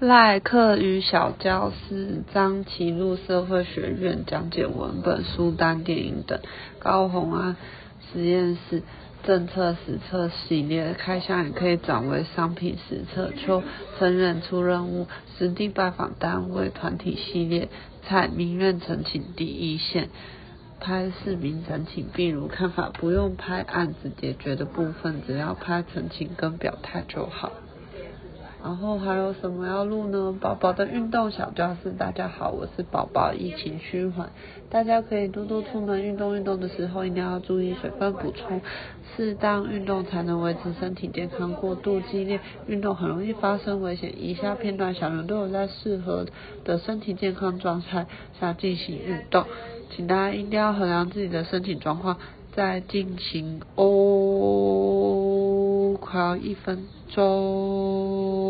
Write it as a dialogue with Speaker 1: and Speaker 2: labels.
Speaker 1: 赖克与小教室、张启禄社会学院讲解文本、书单、电影等。高红安实验室政策实测系列开箱也可以转为商品实测。邱成远出任务实地拜访单位团体系列。蔡民怨陈情第一线。拍市民陈情，比如看法不用拍案子解决的部分，只要拍陈情跟表态就好。然后还有什么要录呢？宝宝的运动小教室，大家好，我是宝宝。疫情趋缓，大家可以多多出门运动运动的时候，一定要注意水分补充，适当运动才能维持身体健康。过度激烈运动很容易发生危险。以下片段小人都有在适合的身体健康状态下进行运动。请大家一定要衡量自己的身体状况再进行哦。快要一分钟。